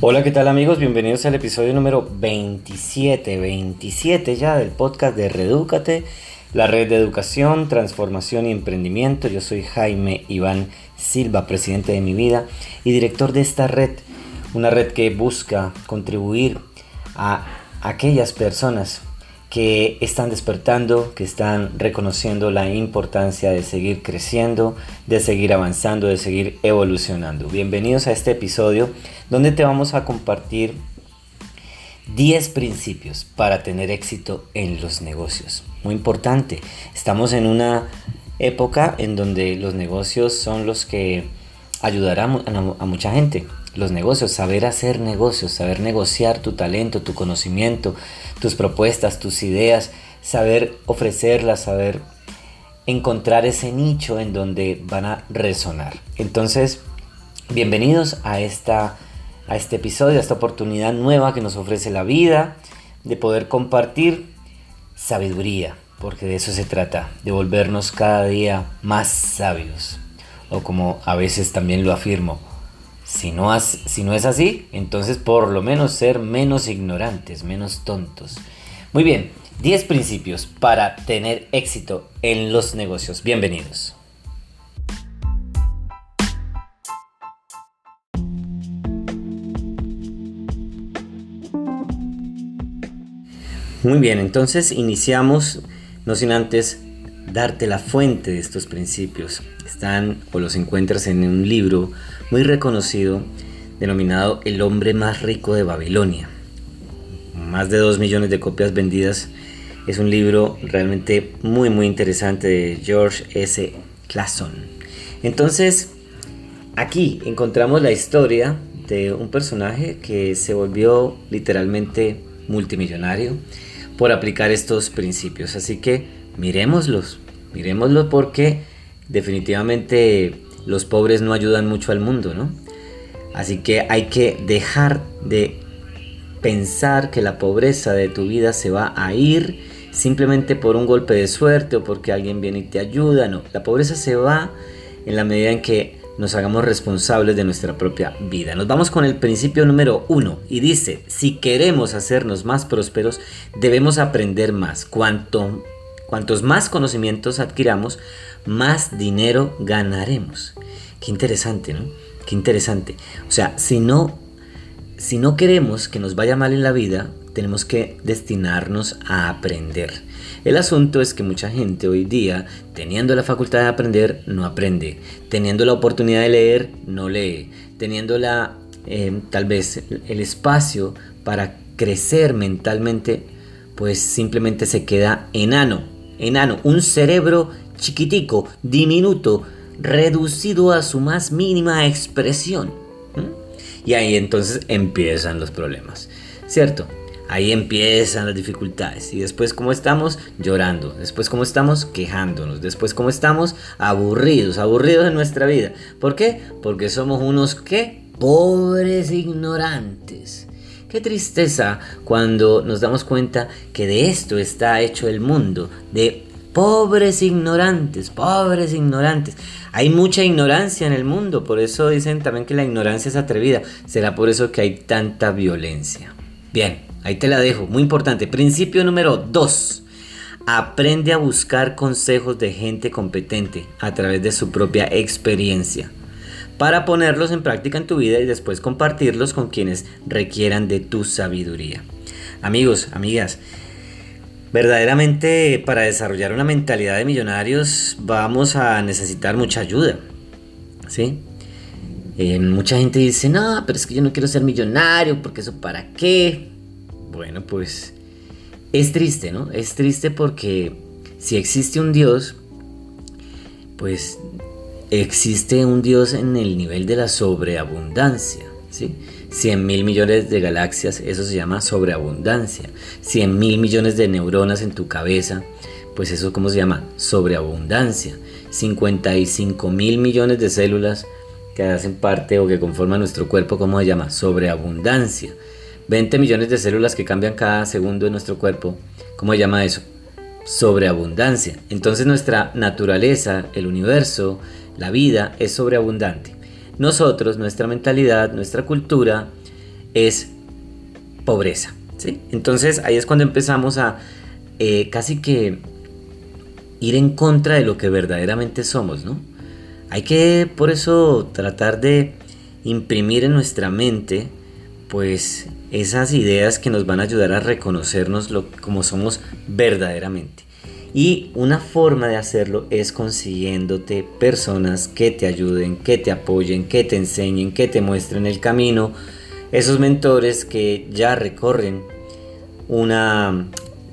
Hola, ¿qué tal amigos? Bienvenidos al episodio número 27, 27 ya del podcast de Redúcate, la red de educación, transformación y emprendimiento. Yo soy Jaime Iván Silva, presidente de mi vida y director de esta red, una red que busca contribuir a aquellas personas que están despertando, que están reconociendo la importancia de seguir creciendo, de seguir avanzando, de seguir evolucionando. Bienvenidos a este episodio donde te vamos a compartir 10 principios para tener éxito en los negocios. Muy importante, estamos en una época en donde los negocios son los que ayudarán a mucha gente los negocios, saber hacer negocios, saber negociar tu talento, tu conocimiento, tus propuestas, tus ideas, saber ofrecerlas, saber encontrar ese nicho en donde van a resonar. Entonces, bienvenidos a, esta, a este episodio, a esta oportunidad nueva que nos ofrece la vida de poder compartir sabiduría, porque de eso se trata, de volvernos cada día más sabios, o como a veces también lo afirmo, si no, es así, entonces por lo menos ser menos ignorantes, menos tontos. Muy bien, 10 principios para tener éxito en los negocios. Bienvenidos. Muy bien, entonces iniciamos, no sin antes darte la fuente de estos principios. Están o los encuentras en un libro muy reconocido denominado El hombre más rico de Babilonia. Más de 2 millones de copias vendidas. Es un libro realmente muy muy interesante de George S. Clason. Entonces, aquí encontramos la historia de un personaje que se volvió literalmente multimillonario por aplicar estos principios. Así que miremoslos, miremoslos porque definitivamente los pobres no ayudan mucho al mundo, ¿no? Así que hay que dejar de pensar que la pobreza de tu vida se va a ir simplemente por un golpe de suerte o porque alguien viene y te ayuda, no. La pobreza se va en la medida en que nos hagamos responsables de nuestra propia vida. Nos vamos con el principio número uno y dice, si queremos hacernos más prósperos, debemos aprender más. Cuanto Cuantos más conocimientos adquiramos, más dinero ganaremos. Qué interesante, ¿no? Qué interesante. O sea, si no, si no queremos que nos vaya mal en la vida, tenemos que destinarnos a aprender. El asunto es que mucha gente hoy día, teniendo la facultad de aprender, no aprende. Teniendo la oportunidad de leer, no lee. Teniendo la, eh, tal vez el espacio para crecer mentalmente, pues simplemente se queda enano enano, un cerebro chiquitico, diminuto, reducido a su más mínima expresión. Y ahí entonces empiezan los problemas, ¿cierto? Ahí empiezan las dificultades. Y después, ¿cómo estamos? Llorando. Después, ¿cómo estamos? Quejándonos. Después, ¿cómo estamos? Aburridos, aburridos en nuestra vida. ¿Por qué? Porque somos unos, ¿qué? Pobres ignorantes. Qué tristeza cuando nos damos cuenta que de esto está hecho el mundo, de pobres ignorantes, pobres ignorantes. Hay mucha ignorancia en el mundo, por eso dicen también que la ignorancia es atrevida. Será por eso que hay tanta violencia. Bien, ahí te la dejo, muy importante. Principio número 2. Aprende a buscar consejos de gente competente a través de su propia experiencia para ponerlos en práctica en tu vida y después compartirlos con quienes requieran de tu sabiduría. Amigos, amigas, verdaderamente para desarrollar una mentalidad de millonarios vamos a necesitar mucha ayuda. ¿Sí? Eh, mucha gente dice, no, pero es que yo no quiero ser millonario, porque eso para qué. Bueno, pues es triste, ¿no? Es triste porque si existe un Dios, pues existe un Dios en el nivel de la sobreabundancia. ¿sí? 100 mil millones de galaxias, eso se llama sobreabundancia. 100 mil millones de neuronas en tu cabeza, pues eso cómo se llama sobreabundancia. 55 mil millones de células que hacen parte o que conforman nuestro cuerpo, ¿cómo se llama? Sobreabundancia. 20 millones de células que cambian cada segundo en nuestro cuerpo, ¿cómo se llama eso? Sobreabundancia. Entonces nuestra naturaleza, el universo, la vida es sobreabundante. Nosotros, nuestra mentalidad, nuestra cultura, es pobreza. ¿sí? Entonces ahí es cuando empezamos a eh, casi que ir en contra de lo que verdaderamente somos, ¿no? Hay que por eso tratar de imprimir en nuestra mente pues esas ideas que nos van a ayudar a reconocernos lo, como somos verdaderamente. Y una forma de hacerlo es consiguiéndote personas que te ayuden, que te apoyen, que te enseñen, que te muestren el camino. Esos mentores que ya recorren una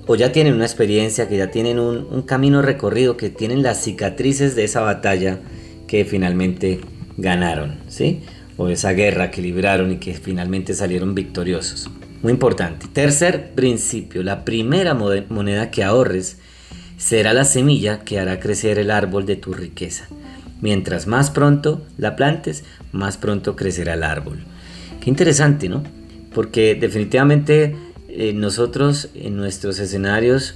o ya tienen una experiencia, que ya tienen un, un camino recorrido, que tienen las cicatrices de esa batalla que finalmente ganaron, ¿sí? O esa guerra que libraron y que finalmente salieron victoriosos. Muy importante. Tercer principio, la primera moneda que ahorres será la semilla que hará crecer el árbol de tu riqueza. Mientras más pronto la plantes, más pronto crecerá el árbol. Qué interesante, ¿no? Porque definitivamente eh, nosotros en nuestros escenarios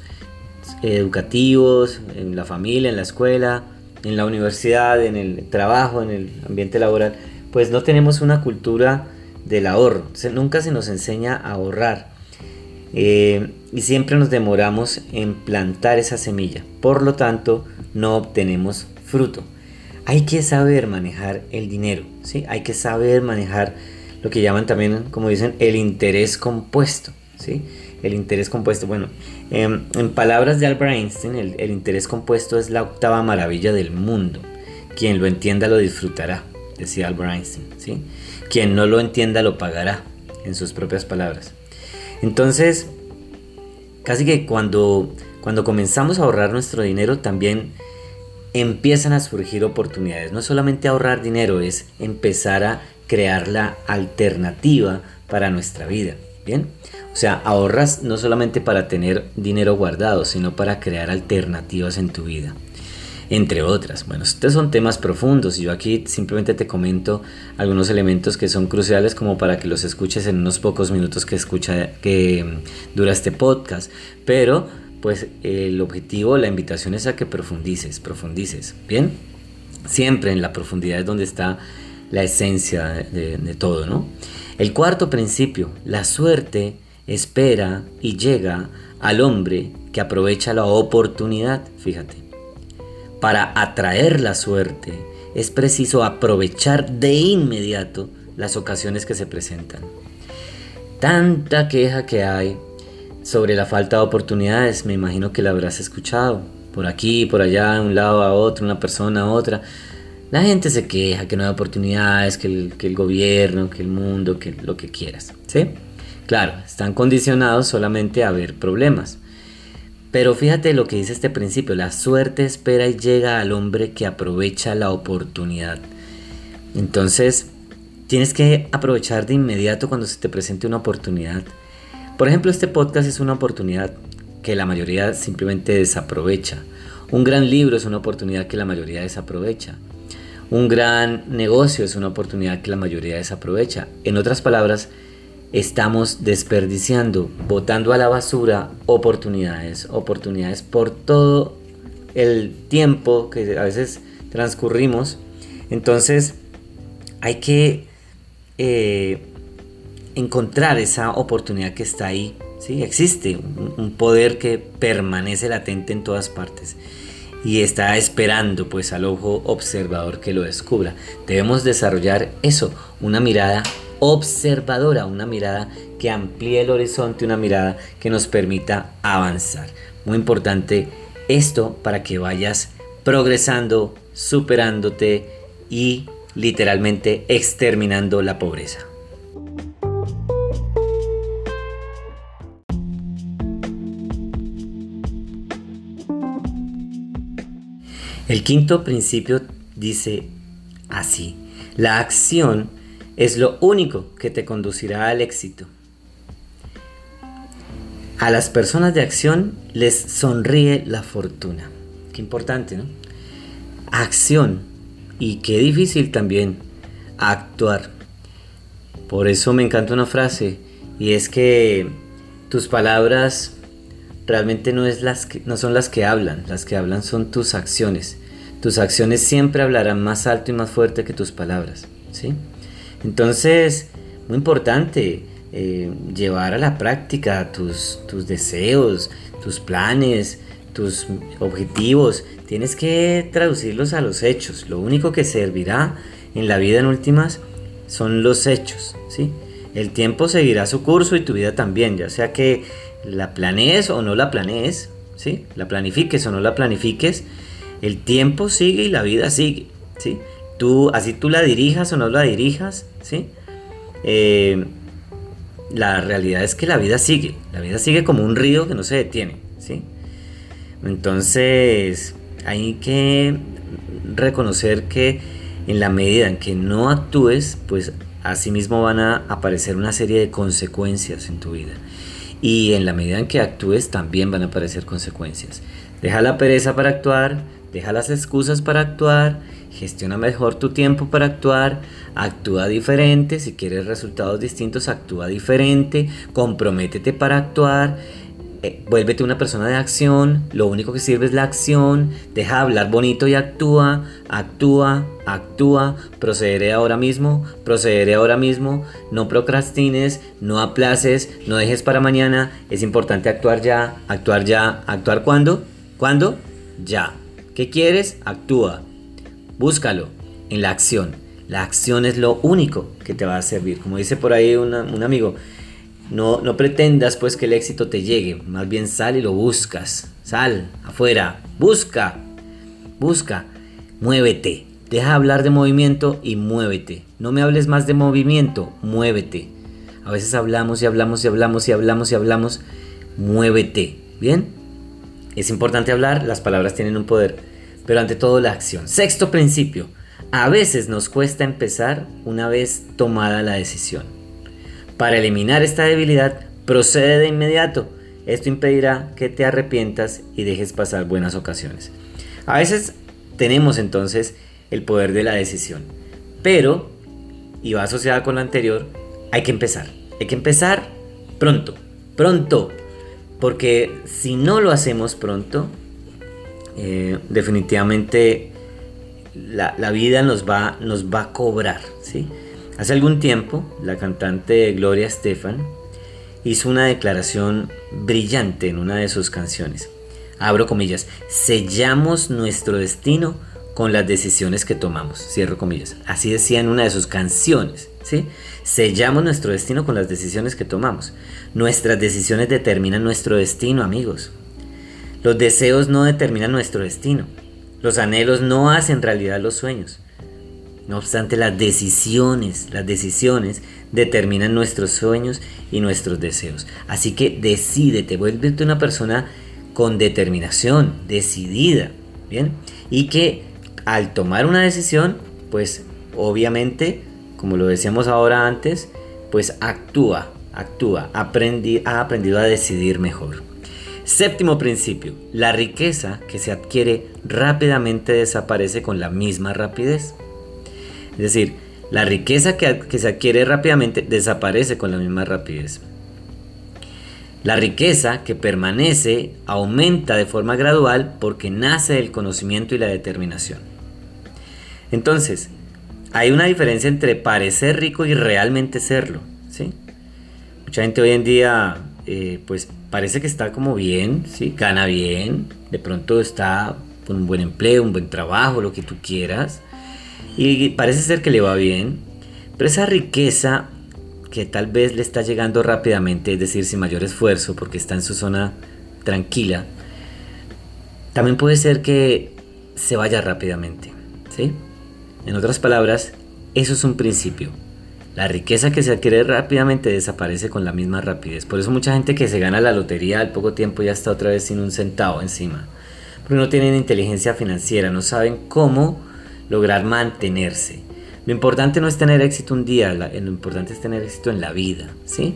educativos, en la familia, en la escuela, en la universidad, en el trabajo, en el ambiente laboral, pues no tenemos una cultura del ahorro. nunca se nos enseña a ahorrar. Eh, y siempre nos demoramos en plantar esa semilla. Por lo tanto, no obtenemos fruto. Hay que saber manejar el dinero, ¿sí? Hay que saber manejar lo que llaman también, como dicen, el interés compuesto, ¿sí? El interés compuesto, bueno, em, en palabras de Albert Einstein, el, el interés compuesto es la octava maravilla del mundo. Quien lo entienda lo disfrutará, decía Albert Einstein, ¿sí? Quien no lo entienda lo pagará, en sus propias palabras. Entonces, casi que cuando, cuando comenzamos a ahorrar nuestro dinero también empiezan a surgir oportunidades. No solamente ahorrar dinero, es empezar a crear la alternativa para nuestra vida. Bien, o sea, ahorras no solamente para tener dinero guardado, sino para crear alternativas en tu vida entre otras. Bueno, estos son temas profundos y yo aquí simplemente te comento algunos elementos que son cruciales como para que los escuches en unos pocos minutos que escucha que mm, dura este podcast, pero pues el objetivo, la invitación es a que profundices, profundices, ¿bien? Siempre en la profundidad es donde está la esencia de, todo, ¿no? El cuarto principio, la suerte espera y llega al hombre que aprovecha la oportunidad, fíjate. Para atraer la suerte es preciso aprovechar de inmediato las ocasiones que se presentan. Tanta queja que hay sobre la falta de oportunidades, me imagino que la habrás escuchado. Por aquí, por allá, de un lado a otro, una persona a otra. La gente se queja que no hay oportunidades, que el, que el gobierno, que el mundo, que lo que quieras. ¿Sí? Claro, están condicionados solamente a ver problemas. Pero fíjate lo que dice este principio, la suerte espera y llega al hombre que aprovecha la oportunidad. Entonces, tienes que aprovechar de inmediato cuando se te presente una oportunidad. Por ejemplo, este podcast es una oportunidad que la mayoría simplemente desaprovecha. Un gran libro es una oportunidad que la mayoría desaprovecha. Un gran negocio es una oportunidad que la mayoría desaprovecha. En otras palabras, estamos desperdiciando, botando a la basura oportunidades, oportunidades por todo el tiempo que a veces transcurrimos. Entonces hay que eh, encontrar esa oportunidad que está ahí. ¿sí? Existe un, un, poder que permanece latente en todas partes y está esperando pues al ojo observador que lo descubra. Debemos desarrollar eso, una mirada observadora, una mirada que amplíe el horizonte, una mirada que nos permita avanzar. Muy importante esto para que vayas progresando, superándote y literalmente exterminando la pobreza. El quinto principio dice así, la acción es lo único que te conducirá al éxito. A las personas de acción les sonríe la fortuna. Qué importante, ¿no? Acción. Y qué difícil también actuar. Por eso me encanta una frase y es que tus palabras realmente no, es las que, no son las que hablan, las que hablan son tus acciones. Tus acciones siempre hablarán más alto y más fuerte que tus palabras, ¿sí? Entonces, muy importante eh, llevar a la práctica tus, tus deseos, tus planes, tus objetivos. Tienes que traducirlos a los hechos. Lo único que servirá en la vida en últimas son los hechos, ¿sí? El tiempo seguirá su curso y tu vida también, ya sea que la planees o no la planees, ¿sí? La planifiques o no la planifiques, el tiempo sigue y la vida sigue, ¿sí? Tú, así tú la dirijas o no la dirijas, ¿sí? Eh, la realidad es que la vida sigue, la vida sigue como un río que no se detiene, ¿sí? Entonces, hay que reconocer que en la medida en que no actúes, pues asimismo van a aparecer una serie de consecuencias en tu vida. Y en la medida en que actúes también van a aparecer consecuencias. Deja la pereza para actuar, deja las excusas para actuar, gestiona mejor tu tiempo para actuar, actúa diferente, si quieres resultados distintos, actúa diferente, comprométete para actuar eh, vuélvete una persona de acción, lo único que sirve es la acción, deja hablar bonito y actúa, actúa, actúa, procederé ahora mismo, procederé ahora mismo, no procrastines, no aplaces, no dejes para mañana, es importante actuar ya, actuar ya, actuar cuándo, ¿cuándo? Ya. ¿Qué quieres? Actúa, búscalo en la acción. La acción es lo único que te va a servir. Como dice por ahí un amigo, no, no pretendas pues que el éxito te llegue, más bien sal y lo buscas. Sal afuera, busca, busca, muévete. Deja hablar de movimiento y muévete. No me hables más de movimiento, muévete. A veces hablamos y hablamos y hablamos y hablamos y hablamos. Muévete. ¿Bien? Es importante hablar, las palabras tienen un poder, pero ante todo la acción. Sexto principio. A veces nos cuesta empezar una vez tomada la decisión. Para eliminar esta debilidad, procede de inmediato. Esto impedirá que te arrepientas y dejes pasar buenas ocasiones. A veces tenemos entonces el poder de la decisión, pero, y va asociada con lo anterior, hay que empezar. Hay que empezar pronto, pronto, porque si no lo hacemos pronto, eh, definitivamente la, vida nos va, nos va a cobrar, ¿sí? Hace algún tiempo, la cantante Gloria Estefan hizo una declaración brillante en una de sus canciones. Abro comillas, sellamos nuestro destino con las decisiones que tomamos. Cierro comillas. Así decía en una de sus canciones. ¿sí? Sellamos nuestro destino con las decisiones que tomamos. Nuestras decisiones determinan nuestro destino, amigos. Los deseos no determinan nuestro destino. Los anhelos no hacen realidad los sueños. No obstante, las decisiones, las decisiones determinan nuestros sueños y nuestros deseos. Así que decídete, vuélvete una persona con determinación, decidida, ¿bien? Y que al tomar una decisión, pues obviamente, como lo decíamos ahora antes, pues actúa, actúa, aprendi, ha aprendido a decidir mejor. Séptimo principio, la riqueza que se adquiere rápidamente desaparece con la misma rapidez. Es decir, la riqueza que, se adquiere rápidamente desaparece con la misma rapidez. La riqueza que permanece aumenta de forma gradual porque nace del conocimiento y la determinación. Entonces, hay una diferencia entre parecer rico y realmente serlo. ¿sí? Mucha gente hoy en día eh, pues parece que está como bien, ¿sí? gana bien, de pronto está con un buen empleo, un buen trabajo, lo que tú quieras, y parece ser que le va bien, pero esa riqueza que tal vez le está llegando rápidamente, es decir, sin mayor esfuerzo, porque está en su zona tranquila, también puede ser que se vaya rápidamente, ¿sí? En otras palabras, eso es un principio. La riqueza que se adquiere rápidamente desaparece con la misma rapidez. Por eso mucha gente que se gana la lotería al poco tiempo ya está otra vez sin un centavo encima. Porque no tienen inteligencia financiera, no saben cómo lograr mantenerse. Lo importante no es tener éxito un día, lo importante es tener éxito en la vida, ¿sí?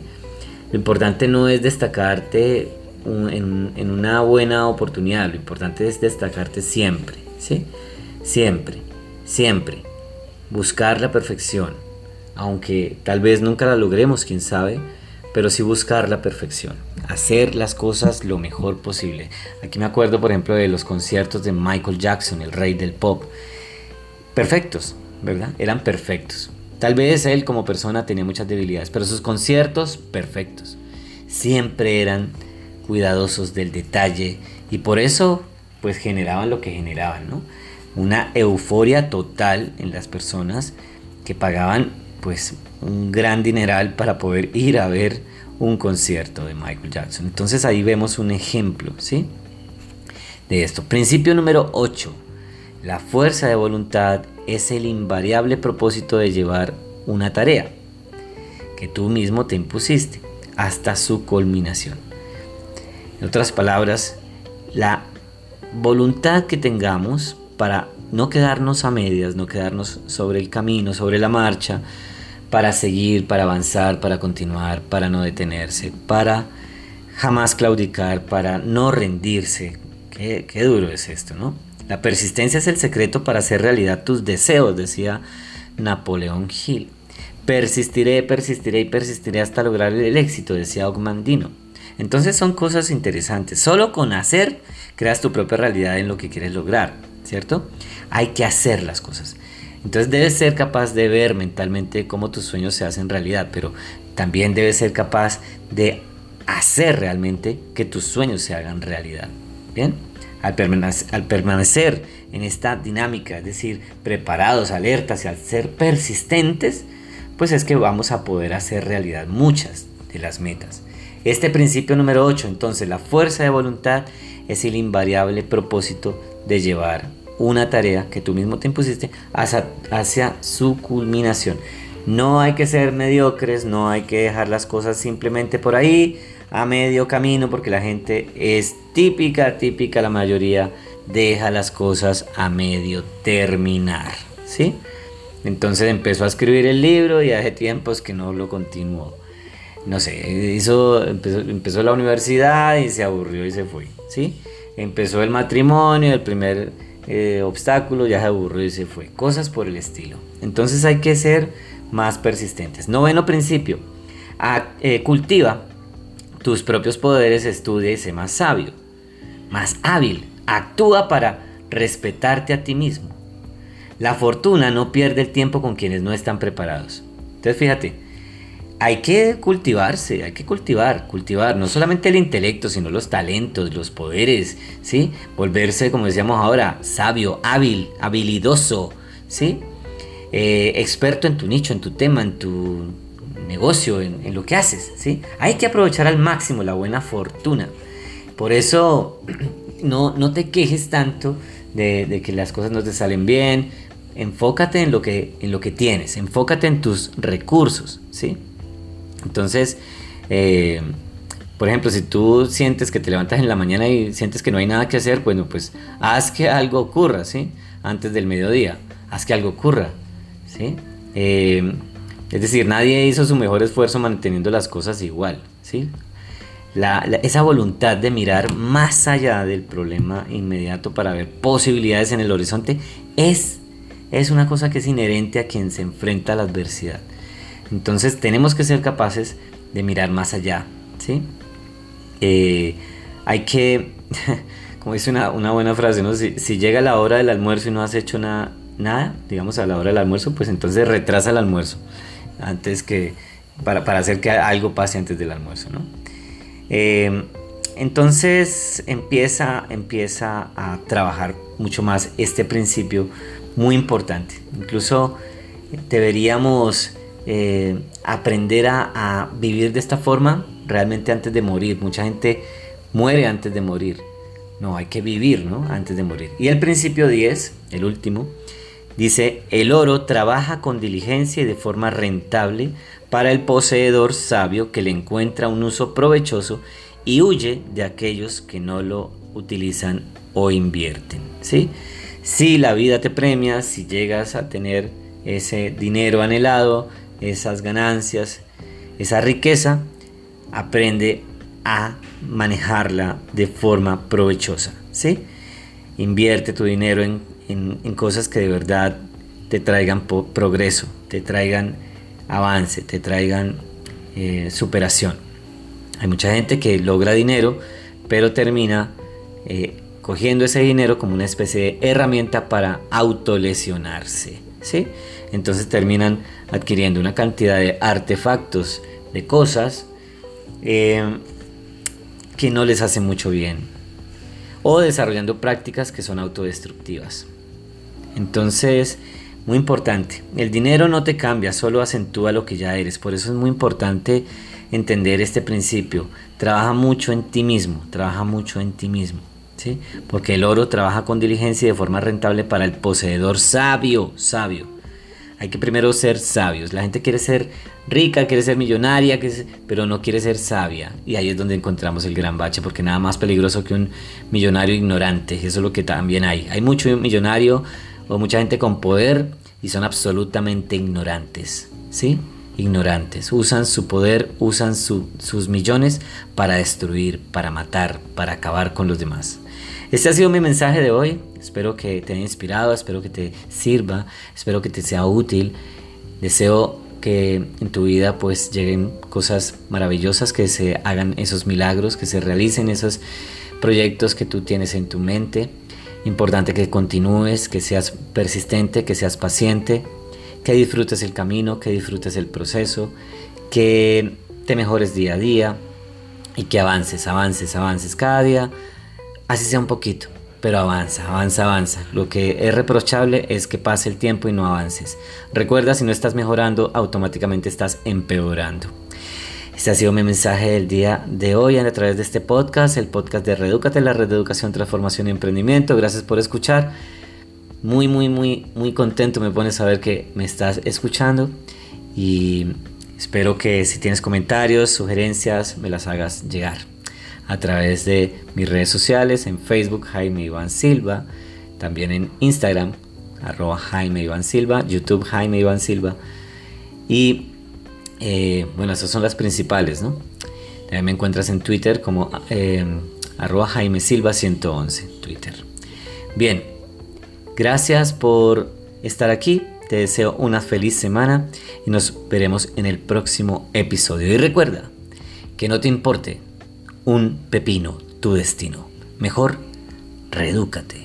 Lo importante no es destacarte en, una buena oportunidad, lo importante es destacarte siempre, ¿sí? Siempre, siempre. Buscar la perfección, aunque tal vez nunca la logremos, quién sabe, pero sí buscar la perfección, hacer las cosas lo mejor posible. Aquí me acuerdo, por ejemplo, de los conciertos de Michael Jackson, el rey del pop perfectos, ¿verdad? Eran perfectos. Tal vez él como persona tenía muchas debilidades, pero sus conciertos perfectos. Siempre eran cuidadosos del detalle y por eso pues generaban lo que generaban, ¿no? Una euforia total en las personas que pagaban pues un gran dineral para poder ir a ver un concierto de Michael Jackson. Entonces ahí vemos un ejemplo, ¿sí? De esto. Principio número 8. La fuerza de voluntad es el invariable propósito de llevar una tarea que tú mismo te impusiste hasta su culminación. En otras palabras, la voluntad que tengamos para no quedarnos a medias, no quedarnos sobre el camino, sobre la marcha, para seguir, para avanzar, para continuar, para no detenerse, para jamás claudicar, para no rendirse. Qué, duro es esto, ¿no? La persistencia es el secreto para hacer realidad tus deseos, decía Napoleón Hill. Persistiré, persistiré y persistiré hasta lograr el éxito, decía Ogmandino. Entonces son cosas interesantes. Solo con hacer creas tu propia realidad en lo que quieres lograr, ¿cierto? Hay que hacer las cosas. Entonces debes ser capaz de ver mentalmente cómo tus sueños se hacen realidad, pero también debes ser capaz de hacer realmente que tus sueños se hagan realidad. Bien, al permanecer, en esta dinámica, es decir, preparados, alertas y al ser persistentes, pues es que vamos a poder hacer realidad muchas de las metas. Este principio número 8, entonces, la fuerza de voluntad es el invariable propósito de llevar una tarea que tú mismo te impusiste hacia, su culminación. No hay que ser mediocres, no hay que dejar las cosas simplemente por ahí, a medio camino, porque la gente es típica, típica, la mayoría deja las cosas a medio terminar, ¿sí? Entonces empezó a escribir el libro y hace tiempos que no lo continuó. No sé, hizo, empezó, la universidad y se aburrió y se fue. ¿sí? Empezó el matrimonio, el primer eh, obstáculo, ya se aburrió y se fue. Cosas por el estilo. Entonces hay que ser más persistentes. Noveno principio. Eh, cultiva tus propios poderes, estudia y sé más sabio, más hábil. Actúa para respetarte a ti mismo. La fortuna no pierde el tiempo con quienes no están preparados. Entonces fíjate, hay que cultivarse, hay que cultivar, cultivar no solamente el intelecto, sino los talentos, los poderes, ¿sí? Volverse, como decíamos ahora, sabio, hábil, habilidoso, ¿sí? Eh, experto en tu nicho, en tu tema, en tu negocio, en, lo que haces, ¿sí? Hay que aprovechar al máximo la buena fortuna. Por eso, no, no te quejes tanto de, de que las cosas no te salen bien, enfócate en lo que, en lo que tienes, enfócate en tus recursos, ¿sí? Entonces, eh, por ejemplo, si tú sientes que te levantas en la mañana y sientes que no hay nada que hacer, bueno, pues haz que algo ocurra, ¿sí? Antes del mediodía, haz que algo ocurra, ¿sí? Eh, es decir, nadie hizo su mejor esfuerzo manteniendo las cosas igual, ¿sí? esa voluntad de mirar más allá del problema inmediato para ver posibilidades en el horizonte es es una cosa que es inherente a quien se enfrenta a la adversidad. Entonces tenemos que ser capaces de mirar más allá, ¿sí? Eh, hay que, como dice una, buena frase, ¿no? Si, llega la hora del almuerzo y no has hecho nada, digamos a la hora del almuerzo, pues entonces retrasa el almuerzo, antes que, para, hacer que algo pase antes del almuerzo, ¿no? Eh, entonces empieza, empieza a trabajar mucho más este principio muy importante. Incluso deberíamos eh, aprender a, vivir de esta forma realmente antes de morir. Mucha gente muere antes de morir. No, hay que vivir ¿no? antes de morir. Y el principio 10, el último, dice, el oro trabaja con diligencia y de forma rentable para el poseedor sabio que le encuentra un uso provechoso y huye de aquellos que no lo utilizan o invierten. ¿sí? Si la vida te premia, si llegas a tener ese dinero anhelado, esas ganancias, esa riqueza, aprende a manejarla de forma provechosa. ¿sí? Invierte tu dinero en, cosas que de verdad te traigan progreso, te traigan avance, te traigan eh, superación. Hay mucha gente que logra dinero, pero termina eh, cogiendo ese dinero como una especie de herramienta para autolesionarse. ¿sí? Entonces terminan adquiriendo una cantidad de artefactos, de cosas eh, que no les hacen mucho bien. O desarrollando prácticas que son autodestructivas. Entonces, muy importante, el dinero no te cambia, solo acentúa lo que ya eres. Por eso es muy importante entender este principio. Trabaja mucho en ti mismo, trabaja mucho en ti mismo. ¿sí? Porque el oro trabaja con diligencia y de forma rentable para el poseedor sabio, sabio. Hay que primero ser sabios. La gente quiere ser rica, quiere ser millonaria, pero no quiere ser sabia. Y ahí es donde encontramos el gran bache, porque nada más peligroso que un millonario ignorante. Eso es lo que también hay. Hay mucho millonario o mucha gente con poder y son absolutamente ignorantes. ¿Sí? ignorantes. Usan su poder, usan sus millones para destruir, para matar, para acabar con los demás. Este ha sido mi mensaje de hoy. Espero que te haya inspirado, espero que te sirva, espero que te sea útil. Deseo que en tu vida pues lleguen cosas maravillosas, que se hagan esos milagros, que se realicen esos proyectos que tú tienes en tu mente. Importante que continúes, que seas persistente, que seas paciente, que disfrutes el camino, que disfrutes el proceso, que te mejores día a día y que avances, avances, avances cada día, así sea un poquito, pero avanza, avanza, avanza. Lo que es reprochable es que pase el tiempo y no avances. Recuerda, si no estás mejorando, automáticamente estás empeorando. Este ha sido mi mensaje del día de hoy a través de este podcast, el podcast de Redúcate, la red de educación, transformación y emprendimiento. Gracias por escuchar muy, muy, muy, muy contento me pone saber que me estás escuchando y espero que si tienes comentarios, sugerencias, me las hagas llegar a través de mis redes sociales, en Facebook Jaime Iván Silva, también en Instagram arroba Jaime Iván Silva, YouTube Jaime Iván Silva y eh, bueno, esas son las principales, ¿no? También me encuentras en Twitter como eh, arroba Jaime Silva 111, Twitter. Bien, Gracias por estar aquí. Te deseo una feliz semana y nos veremos en el próximo episodio. Y recuerda que no te importe un pepino tu destino. Mejor, reedúcate.